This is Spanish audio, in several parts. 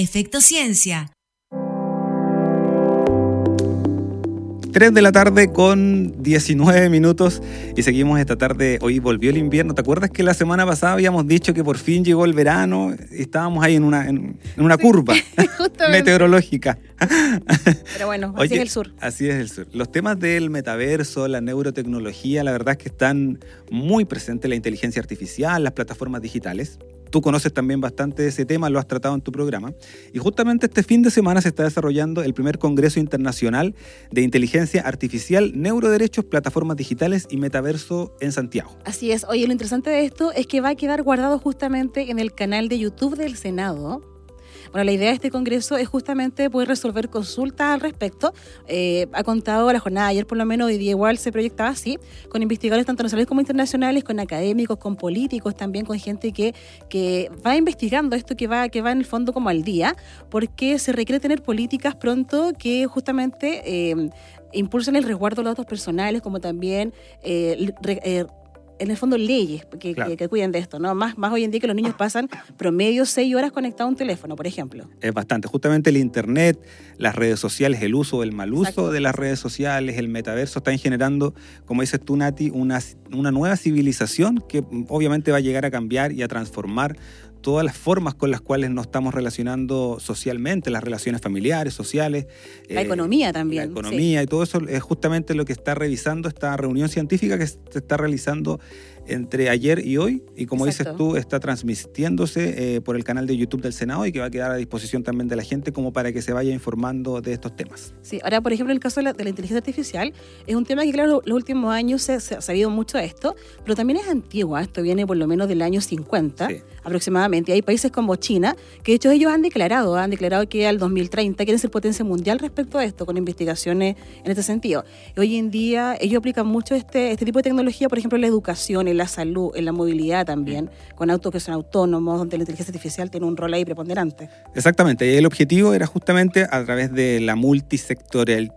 Efecto Ciencia. 3 de la tarde con 19 minutos y seguimos esta tarde. Hoy volvió el invierno. ¿Te acuerdas que la semana pasada habíamos dicho que por fin llegó el verano y estábamos ahí en una, en, una curva meteorológica? Pero bueno, así es el sur. Así es el sur. Los temas del metaverso, la neurotecnología, la verdad es que están muy presentes, la inteligencia artificial, las plataformas digitales. Tú conoces también bastante ese tema, lo has tratado en tu programa. Y justamente este fin de semana se está desarrollando el primer Congreso Internacional de Inteligencia Artificial, Neuroderechos, Plataformas Digitales y Metaverso en Santiago. Así es. Oye, lo interesante de esto es que va a quedar guardado justamente en el canal de YouTube del Senado bueno, la idea de este congreso es justamente poder resolver consultas al respecto. Eh, ha contado la jornada ayer, por lo menos, hoy día igual se proyectaba así, con investigadores tanto nacionales como internacionales, con académicos, con políticos, también con gente que, que va investigando esto que va, que va en el fondo como al día, porque se requiere tener políticas pronto que justamente... Eh, impulsen el resguardo de los datos personales, como también eh, en el fondo leyes que, que, cuiden de esto, ¿no? Más, más hoy en día que los niños pasan promedio seis horas conectados a un teléfono, por ejemplo. Es bastante. Justamente el Internet, las redes sociales, el uso el mal uso de las redes sociales, el metaverso, están generando, como dices tú, Nati, una, una nueva civilización que obviamente va a llegar a cambiar y a transformar todas las formas con las cuales nos estamos relacionando socialmente, las relaciones familiares, sociales. La economía también. La economía y todo eso es justamente lo que está revisando esta reunión científica que se está realizando entre ayer y hoy, y como dices tú, está transmitiéndose eh, por el canal de YouTube del Senado y que va a quedar a disposición también de la gente como para que se vaya informando de estos temas. Sí, ahora, por ejemplo, el caso de la, inteligencia artificial, es un tema que, claro, los últimos años se, ha sabido mucho de esto, pero también es antigua, esto viene por lo menos del año 50 aproximadamente. Hay países como China, que de hecho ellos han declarado, han declarado que al 2030 quieren ser potencia mundial respecto a esto, con investigaciones en este sentido. hoy en día ellos aplican mucho este, este tipo de tecnología, por ejemplo, en la educación, en la salud, en la movilidad también, con autos que son autónomos, donde la inteligencia artificial tiene un rol ahí preponderante. Exactamente, y el objetivo era justamente a través de la multisectorial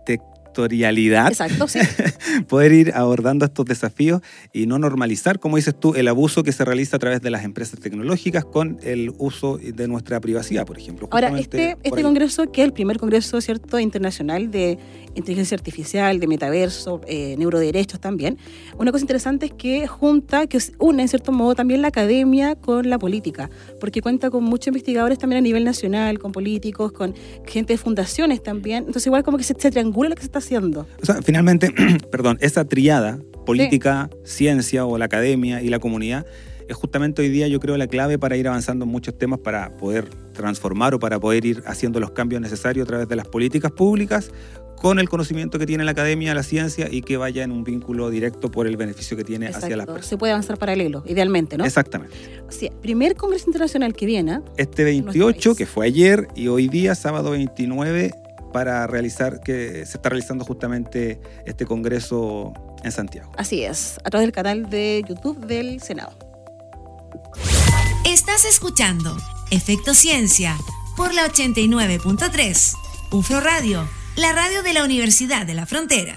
Exacto, sí. poder ir abordando estos desafíos y no normalizar, como dices tú, el abuso que se realiza a través de las empresas tecnológicas con el uso de nuestra privacidad, por ejemplo. Ahora, este, este congreso, que es el primer congreso cierto internacional de inteligencia artificial, de metaverso, eh, neuroderechos también, una cosa interesante es que junta, que une en cierto modo también la academia con la política, porque cuenta con muchos investigadores también a nivel nacional, con políticos, con gente de fundaciones también. Entonces, igual como que se, se triangula lo que se está haciendo. O sea, finalmente, perdón, esa triada, política, ciencia o la academia y la comunidad, es justamente hoy día yo creo la clave para ir avanzando en muchos temas para poder transformar o para poder ir haciendo los cambios necesarios a través de las políticas públicas con el conocimiento que tiene la academia, la ciencia y que vaya en un vínculo directo por el beneficio que tiene hacia la persona. Se puede avanzar paralelo, idealmente, ¿no? Exactamente. Sí, primer Congreso Internacional que viene. Este 28, que fue ayer, y hoy día, sábado 29, para realizar, que se está realizando justamente este congreso en Santiago. Así es, a través del canal de YouTube del Senado. Estás escuchando Efecto Ciencia por la 89.3, UFRO Radio, la radio de la Universidad de la Frontera.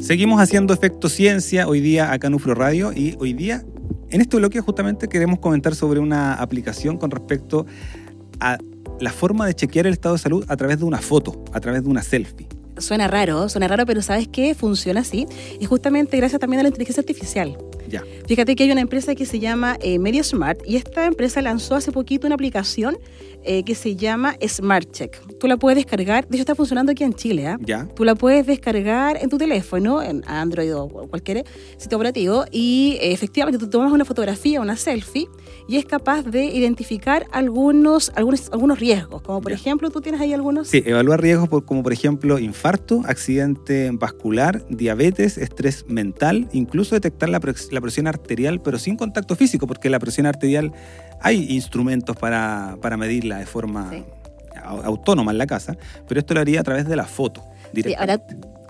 Seguimos haciendo Efecto Ciencia hoy día acá en UFRO Radio y hoy día en este bloque justamente queremos comentar sobre una aplicación con respecto a la forma de chequear el estado de salud a través de una foto, a través de una selfie. Suena raro, suena raro, pero ¿sabes qué? Funciona así. Y justamente gracias también a la inteligencia artificial. Ya. Fíjate que hay una empresa que se llama eh, MediaSmart y esta empresa lanzó hace poquito una aplicación eh, que se llama Smart Check. Tú la puedes descargar, de hecho está funcionando aquí en Chile, ¿ah? Ya. Tú la puedes descargar en tu teléfono, en Android o cualquier sitio operativo, y eh, efectivamente tú tomas una fotografía, una selfie, y es capaz de identificar algunos, algunos, algunos riesgos, como por ejemplo, tú tienes ahí algunos. Sí, evaluar riesgos como por ejemplo infarto, accidente vascular, diabetes, estrés mental, incluso detectar la, la presión arterial, pero sin contacto físico, porque la presión arterial hay instrumentos para, para medirla de forma autónoma en la casa, pero esto lo haría a través de la foto. Sí, ahora,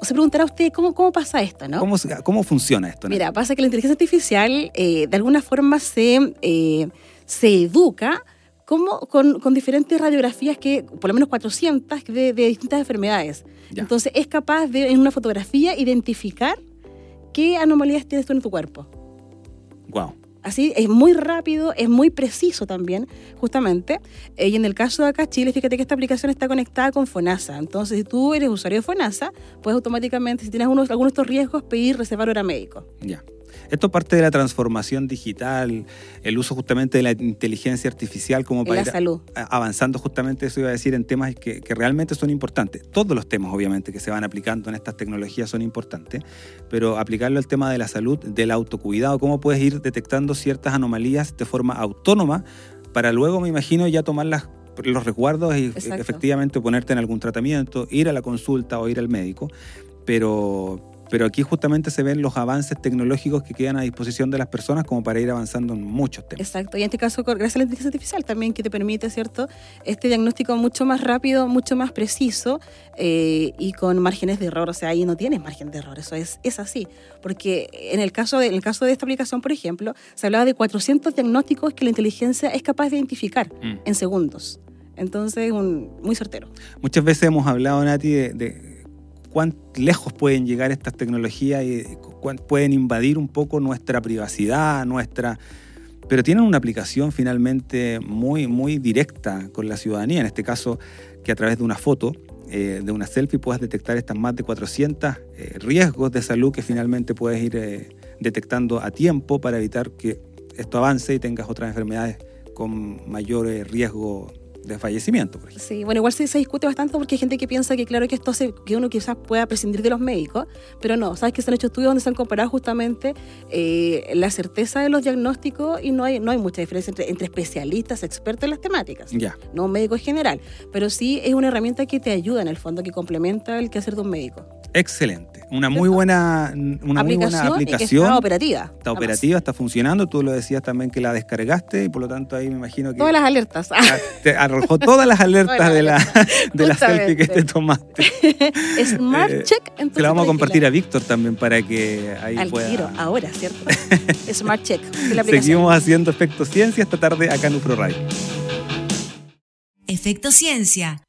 se preguntará usted cómo, cómo pasa esto, ¿no? ¿Cómo, cómo funciona esto? Mira, pasa que la inteligencia artificial eh, de alguna forma se, eh, se educa como con, con, diferentes radiografías que, por lo menos 400, de, de distintas enfermedades. Entonces es capaz de, en una fotografía, identificar qué anomalías tienes tú en tu cuerpo. Wow. Así, es muy rápido, es muy preciso también, justamente. Eh, y en el caso de acá, Chile, fíjate que esta aplicación está conectada con FONASA. Entonces, si tú eres usuario de FONASA, puedes automáticamente, si tienes unos, algunos de estos riesgos, pedir reservar hora médico. Ya. Esto parte de la transformación digital, el uso justamente de la inteligencia artificial como para la salud. avanzando justamente, eso iba a decir, en temas que, que, realmente son importantes. Todos los temas, obviamente, que se van aplicando en estas tecnologías son importantes, pero aplicarlo al tema de la salud, del autocuidado, cómo puedes ir detectando ciertas anomalías de forma autónoma para luego, me imagino, ya tomar las los resguardos y Exacto. efectivamente ponerte en algún tratamiento, ir a la consulta o ir al médico, pero, pero aquí justamente se ven los avances tecnológicos que quedan a disposición de las personas como para ir avanzando en muchos temas. Exacto, y en este caso gracias a la inteligencia artificial también que te permite, ¿cierto? Este diagnóstico mucho más rápido, mucho más preciso eh, y con márgenes de error, o sea, ahí no tienes margen de error, eso es, es así, porque en el, caso de, en el caso de esta aplicación, por ejemplo, se hablaba de 400 diagnósticos que la inteligencia es capaz de identificar Mm. en segundos. Entonces, un, muy certero. Muchas veces hemos hablado, Nati, de, de cuán lejos pueden llegar estas tecnologías y pueden invadir un poco nuestra privacidad, nuestra... Pero tienen una aplicación finalmente muy, muy directa con la ciudadanía, en este caso que a través de una foto, eh, de una selfie, puedas detectar estas más de 400 eh, riesgos de salud que finalmente puedes ir eh, detectando a tiempo para evitar que esto avance y tengas otras enfermedades con mayor riesgo de fallecimiento, por ejemplo. Sí, bueno, igual se, se, discute bastante porque hay gente que piensa que, claro, que esto hace que uno quizás pueda prescindir de los médicos, pero no, sabes que se han hecho estudios donde se han comparado justamente eh, la certeza de los diagnósticos y no hay, no hay mucha diferencia entre, entre especialistas, expertos en las temáticas, Ya. no un médico en general, pero sí es una herramienta que te ayuda en el fondo, que complementa el quehacer de un médico. Excelente. Una muy buena, una muy buena aplicación y que aplicación. está operativa. Está además. operativa, está funcionando. Tú lo decías también que la descargaste y por lo tanto ahí me imagino que Todas las alertas. ah, te arrojó todas las alertas de la, de la selfie que te tomaste. Smart Eh, Check. en tu Se la vamos a compartir a. Víctor también para que ahí Al pueda. tiro, ahora, ¿cierto? Smart Check. la aplicación. Seguimos haciendo Efecto Ciencia esta tarde acá en Ufro Radio. Efecto Ciencia.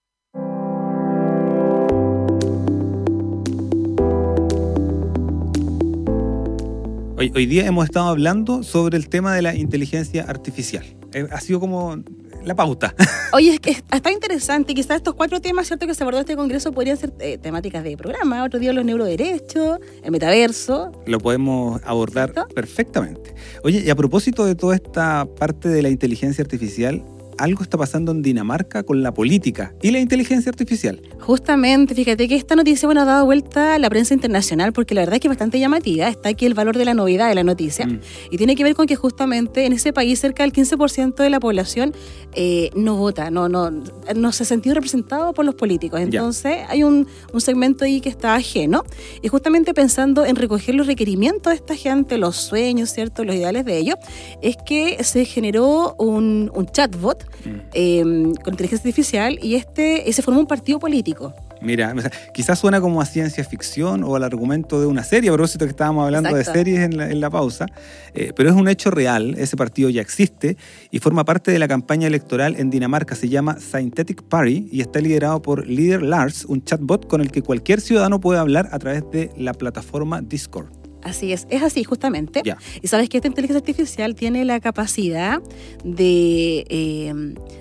Hoy, hoy día hemos estado hablando sobre el tema de la inteligencia artificial. Eh, ha sido como la pauta. Oye, es que está interesante. Quizás estos cuatro temas, ¿cierto?, que se abordó este congreso podrían ser eh, temáticas de programa. Otro día los neuroderechos, el metaverso. Lo podemos abordar ¿Cierto? perfectamente. Oye, y a propósito de toda esta parte de la inteligencia artificial, algo está pasando en Dinamarca con la política y la inteligencia artificial. Justamente, fíjate que esta noticia, bueno, ha dado vuelta a la prensa internacional porque la verdad es que es bastante llamativa. Está aquí el valor de la novedad de la noticia. Mm. Y tiene que ver con que justamente en ese país cerca del 15% de la población eh, no vota, no, no, no se ha sentido representado por los políticos. Ya. Entonces hay un, un segmento ahí que está ajeno. Y justamente pensando en recoger los requerimientos de esta gente, los sueños, ¿cierto? Los ideales de ellos, es que se generó un, un chatbot Mm. eh, con inteligencia artificial y este eh, se formó un partido político. Mira, o sea, quizás suena como a ciencia ficción o al argumento de una serie, a propósito que estábamos hablando Exacto. de series en la, en la pausa, eh, pero es un hecho real, ese partido ya existe y forma parte de la campaña electoral en Dinamarca, se llama Synthetic Party y está liderado por Leader Lars, un chatbot con el que cualquier ciudadano puede hablar a través de la plataforma Discord. Así es, es así justamente. Y sabes que esta inteligencia artificial tiene la capacidad de, eh,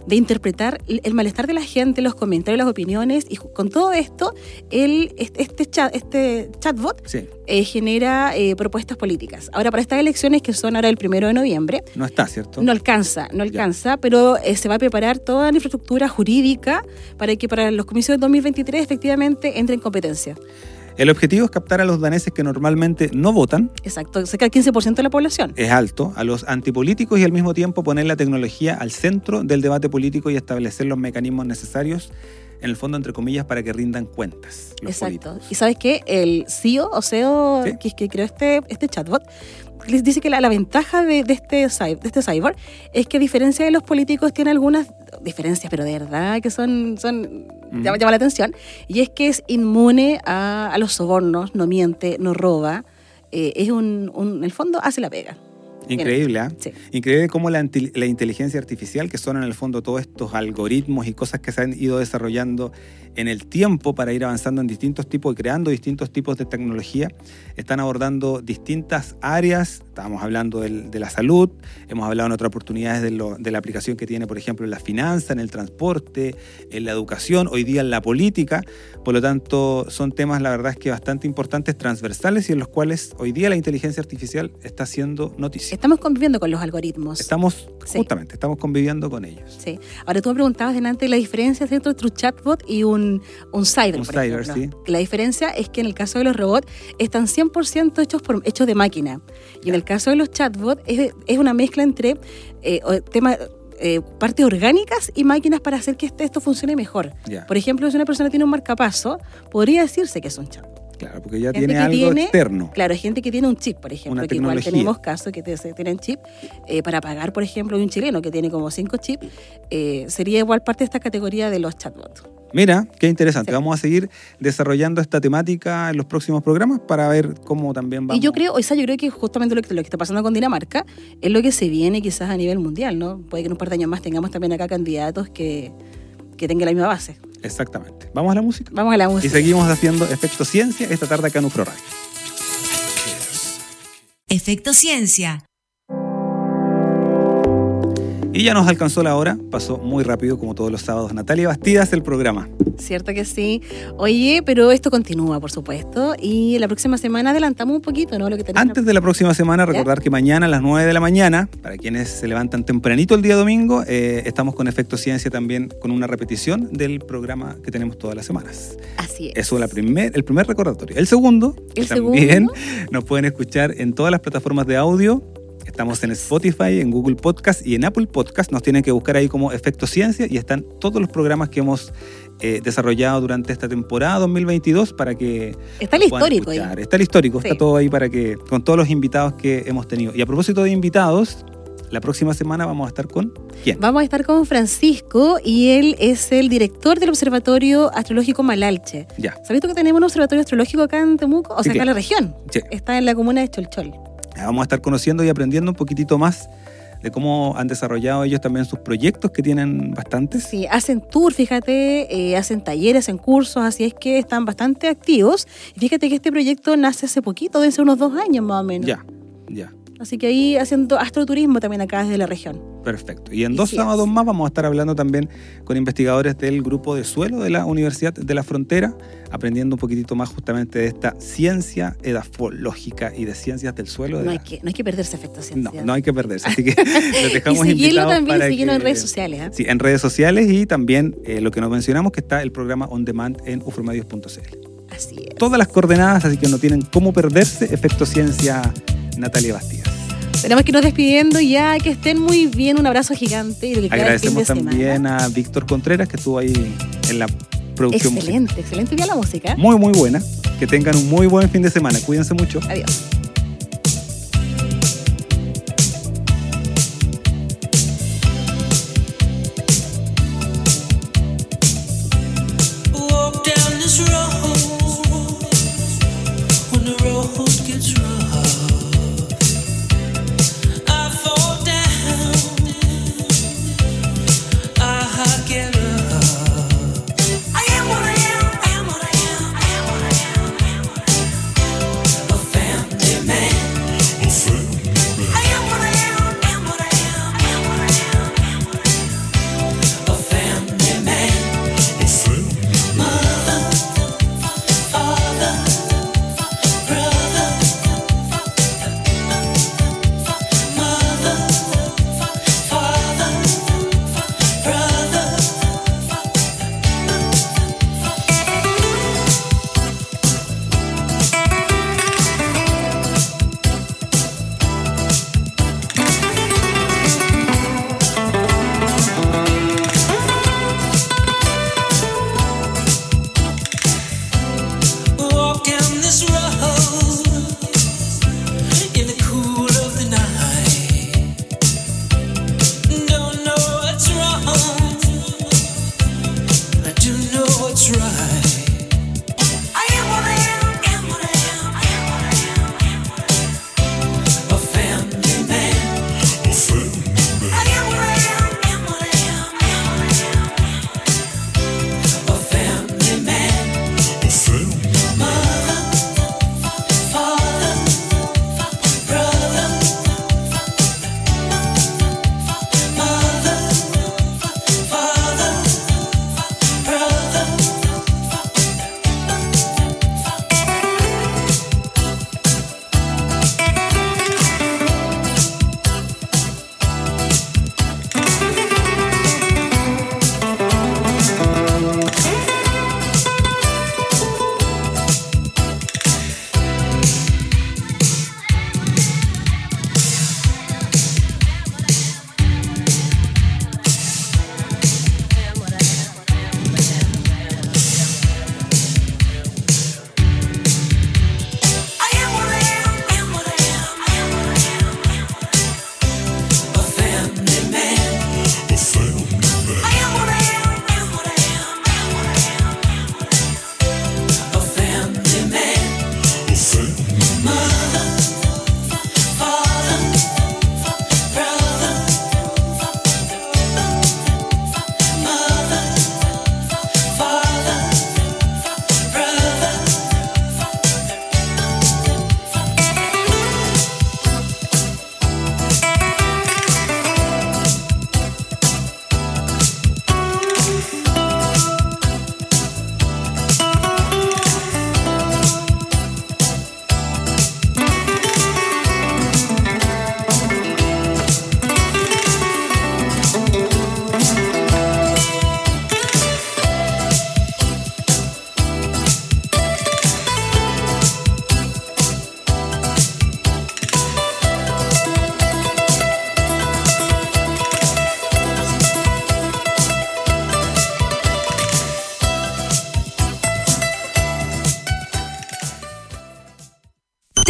de interpretar el malestar de la gente, los comentarios, las opiniones, y con todo esto, el, este, chat, este chatbot Sí, eh, genera eh, propuestas políticas. Ahora, para estas elecciones que son ahora el primero de noviembre, no está, ¿cierto? no alcanza, no alcanza, pero eh, se va a preparar toda la infraestructura jurídica para que para los comicios de 2023 efectivamente entre en competencia. El objetivo es captar a los daneses que normalmente no votan, Exacto, cerca del 15% de la población. es alto, a los antipolíticos y al mismo tiempo poner la tecnología al centro del debate político y establecer los mecanismos necesarios, en el fondo, entre comillas, para que rindan cuentas los Exacto. políticos. Y sabes qué? El CEO o CEO Sí. que, que creó este, este chatbot les dice que la, la ventaja de, de este, de este cyber es que a diferencia de los políticos tiene algunas diferencias, pero de verdad que son, son Mm. llama, llama la atención, y es que es inmune a, a los sobornos, no miente, no roba, eh, es un, un- en el fondo hace la pega. Increíble, ¿ah? Sí. Increíble cómo la, la inteligencia artificial, que son en el fondo todos estos algoritmos y cosas que se han ido desarrollando en el tiempo para ir avanzando en distintos tipos y creando distintos tipos de tecnología, están abordando distintas áreas. Estábamos hablando del- de la salud, hemos hablado en otras oportunidades de, lo- de la aplicación que tiene, por ejemplo, en la finanza, en el transporte, en la educación, hoy día en la política. Por lo tanto, son temas, la verdad es que bastante importantes, transversales y en los cuales hoy día la inteligencia artificial está haciendo noticia. Estamos conviviendo con los algoritmos. Estamos, Sí. justamente, estamos conviviendo con ellos. Sí. Ahora tú me preguntabas delante la diferencia entre un chatbot y un, un cyber. Un por cyber, ejemplo. sí. La diferencia es que en el caso de los robots están 100% hechos, por, hechos de máquina. Y en el caso de los chatbots es, es una mezcla entre eh, temas, eh, partes orgánicas y máquinas para hacer que este- esto funcione mejor. Ya, Por ejemplo, si una persona tiene un marcapaso, podría decirse que es un chatbot. Claro, porque ya gente tiene algo tiene- externo. Claro, gente que tiene un chip, por ejemplo, Una que igual tenemos casos que tienen chip. eh, para pagar, por ejemplo, un chileno que tiene como cinco chips, eh, sería igual parte de esta categoría de los chatbots. Mira, qué interesante. Sí. Vamos a seguir desarrollando esta temática en los próximos programas para ver cómo también vamos. Y yo creo, o sea, yo creo que justamente lo que, lo que está pasando con Dinamarca es lo que se viene quizás a nivel mundial, ¿no? Puede que en un par de años más tengamos también acá candidatos que, que tengan la misma base. Exactamente. Vamos a la música. Vamos a la Y música. seguimos haciendo Efecto Ciencia esta tarde acá en Ufro Radio. Efecto Ciencia. Y ya nos alcanzó la hora, pasó muy rápido como todos los sábados. Natalia Bastidas, el programa. Cierto que sí. Oye, pero esto continúa, por supuesto. Y la próxima semana adelantamos un poquito, ¿no? Lo que tenemos. Antes de la próxima semana, recordar que mañana a las 9 de la mañana, para quienes se levantan tempranito el día domingo, eh, estamos con Efecto Ciencia también con una repetición del programa que tenemos todas las semanas. Así es. Eso es la primer, el primer recordatorio. El segundo, El también segundo. nos pueden escuchar en todas las plataformas de audio. Estamos en Spotify, en Google Podcast y en Apple Podcast. Nos tienen que buscar ahí como Efecto Ciencia y están todos los programas que hemos eh, desarrollado durante esta temporada 2022 para que Está el histórico ahí. escuchar. Está el histórico, Sí. está todo ahí para que, con todos los invitados que hemos tenido. Y a propósito de invitados, la próxima semana vamos a estar con quién? Vamos a estar con Francisco y él es el director del Observatorio Astrológico Malalche. Ya, ¿Sabes tú que tenemos un observatorio astrológico acá en Temuco? O Sí, sea, acá en la región. sí. Está en la comuna de Cholchol. Vamos a estar conociendo y aprendiendo un poquitito más de cómo han desarrollado ellos también sus proyectos, que tienen bastantes. Sí, hacen tour, fíjate, eh, hacen talleres, hacen cursos, así es que están bastante activos. Y fíjate que este proyecto nace hace poquito, ser unos dos años más o menos. Ya, ya. Así que ahí haciendo astroturismo también acá desde la región. Perfecto. Y en Y dos sábados más vamos a estar hablando también con investigadores del grupo de suelo de la Universidad de la Frontera, aprendiendo un poquitito más justamente de esta ciencia edafológica y de ciencias del suelo. de No hay, la- que, no hay que perderse efecto no, ciencia. no hay que perderse. Así que los y dejamos seguirlo invitados también, para en redes sociales. ¿ah? Sí, en redes sociales y también eh, lo que nos mencionamos que está el programa On Demand en ufromedios.cl. Así es. Todas las coordenadas, así que no tienen cómo perderse. Efecto Ciencia, Natalia Bastidas. Tenemos que irnos despidiendo ya, que estén muy bien, un abrazo gigante y lo que queda del fin de Agradecemos también semana. a Víctor Contreras que estuvo ahí en la producción musical. Excelente, excelente día la música. Muy, muy buena. Que tengan un muy buen fin de semana. Cuídense mucho. Adiós.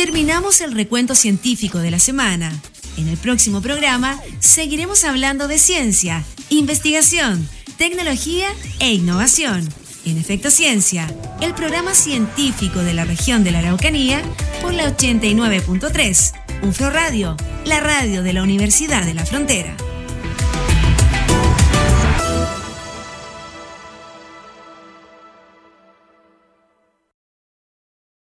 Terminamos el recuento científico de la semana. En el próximo programa seguiremos hablando de ciencia, investigación, tecnología e innovación. En Efecto Ciencia, el programa científico de la región de la Araucanía por la 89.3, UFRO Radio, la radio de la Universidad de la Frontera.